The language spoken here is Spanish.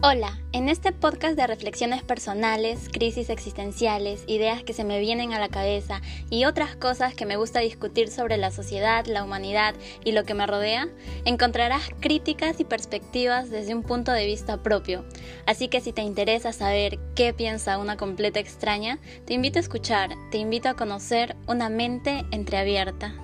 Hola, en este podcast de reflexiones personales, crisis existenciales, ideas que se me vienen a la cabeza y otras cosas que me gusta discutir sobre la sociedad, la humanidad y lo que me rodea, encontrarás críticas y perspectivas desde un punto de vista propio. Así que si te interesa saber qué piensa una completa extraña, te invito a escuchar, te invito a conocer una mente entreabierta.